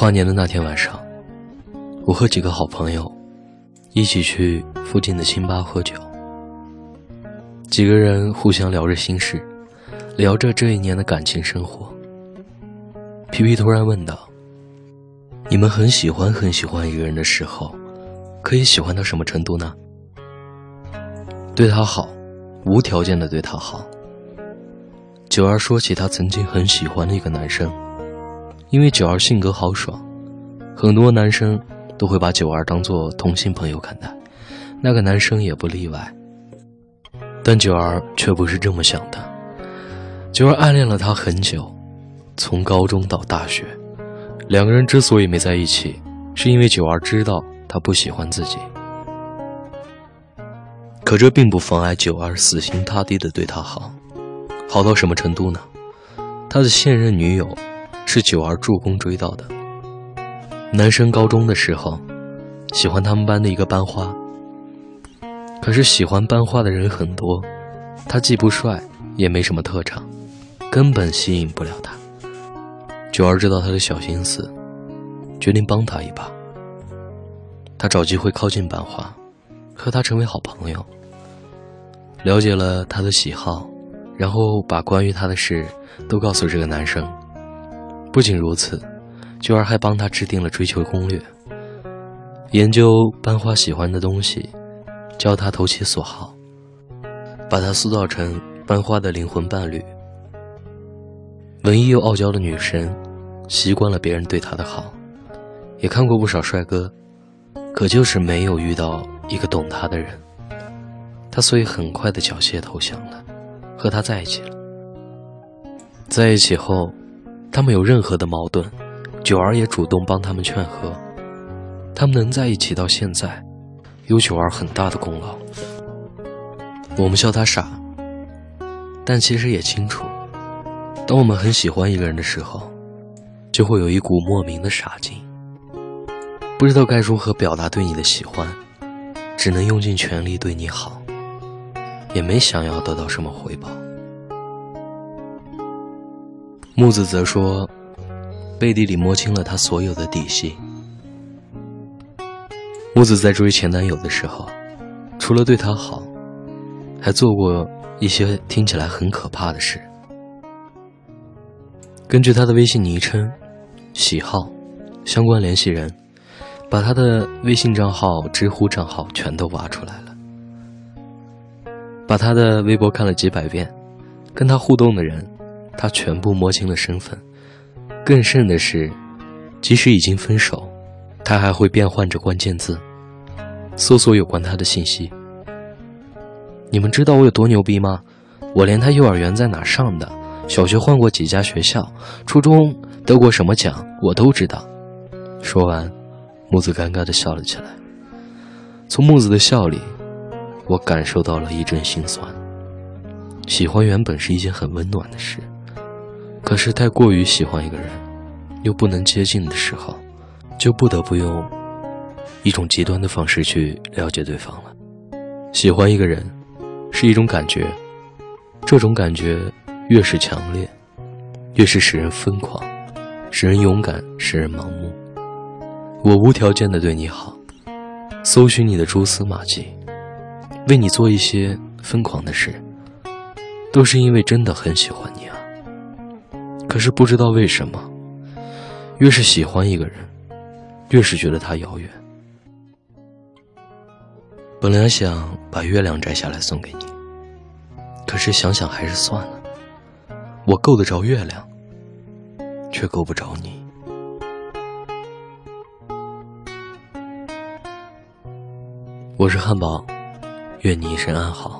跨年的那天晚上，我和几个好朋友一起去附近的清吧喝酒。几个人互相聊着心事，聊着这一年的感情生活。皮皮突然问道：“你们很喜欢很喜欢一个人的时候，可以喜欢到什么程度呢？”对他好，无条件的对他好。九儿说起他曾经很喜欢的一个男生。因为九儿性格豪爽，很多男生都会把九儿当做同性朋友看待，那个男生也不例外。但九儿却不是这么想的。九儿暗恋了他很久，从高中到大学，两个人之所以没在一起，是因为九儿知道他不喜欢自己。可这并不妨碍九儿死心塌地的对他好，好到什么程度呢？他的现任女友。是九儿助攻追到的。男生高中的时候，喜欢他们班的一个班花。可是喜欢班花的人很多，他既不帅，也没什么特长，根本吸引不了他。九儿知道他的小心思，决定帮他一把。他找机会靠近班花，和他成为好朋友。了解了他的喜好，然后把关于他的事都告诉这个男生。不仅如此，九儿还帮他制定了追求攻略，研究班花喜欢的东西，教他投其所好，把他塑造成班花的灵魂伴侣。文艺又傲娇的女神，习惯了别人对她的好，也看过不少帅哥，可就是没有遇到一个懂她的人。她所以很快的缴械投降了，和他在一起了。在一起后。他们有任何的矛盾，九儿也主动帮他们劝和。他们能在一起到现在，有九儿很大的功劳。我们笑他傻，但其实也清楚，当我们很喜欢一个人的时候，就会有一股莫名的傻劲，不知道该如何表达对你的喜欢，只能用尽全力对你好，也没想要得到什么回报。木子则说，背地里摸清了他所有的底细。木子在追前男友的时候，除了对他好，还做过一些听起来很可怕的事。根据他的微信昵称、喜好、相关联系人，把他的微信账号、知乎账号全都挖出来了，把他的微博看了几百遍，跟他互动的人。他全部摸清了身份，更甚的是，即使已经分手，他还会变换着关键字，搜索有关他的信息。你们知道我有多牛逼吗？我连他幼儿园在哪上的，小学换过几家学校，初中得过什么奖，我都知道。说完，木子尴尬地笑了起来。从木子的笑里，我感受到了一阵心酸。喜欢原本是一件很温暖的事。可是太过于喜欢一个人，又不能接近的时候，就不得不用一种极端的方式去了解对方了。喜欢一个人是一种感觉，这种感觉越是强烈，越是使人疯狂，使人勇敢，使人盲目。我无条件的对你好，搜寻你的蛛丝马迹，为你做一些疯狂的事，都是因为真的很喜欢你。可是不知道为什么，越是喜欢一个人，越是觉得他遥远。本来想把月亮摘下来送给你，可是想想还是算了。我够得着月亮，却够不着你。我是汉堡，愿你一生安好。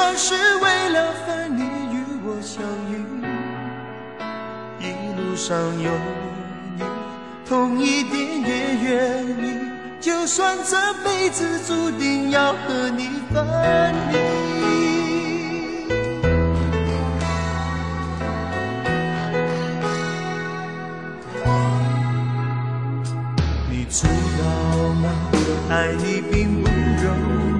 算是为了分离与我相遇。一路上有你，痛一点也愿意。就算这辈子注定要和你分离。你知道吗爱你并不容易，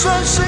算是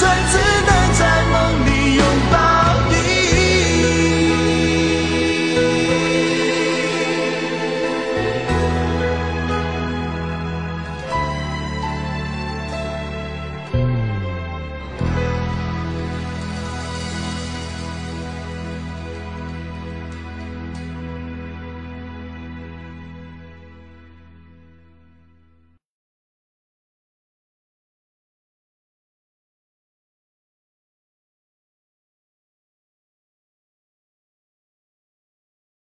算自。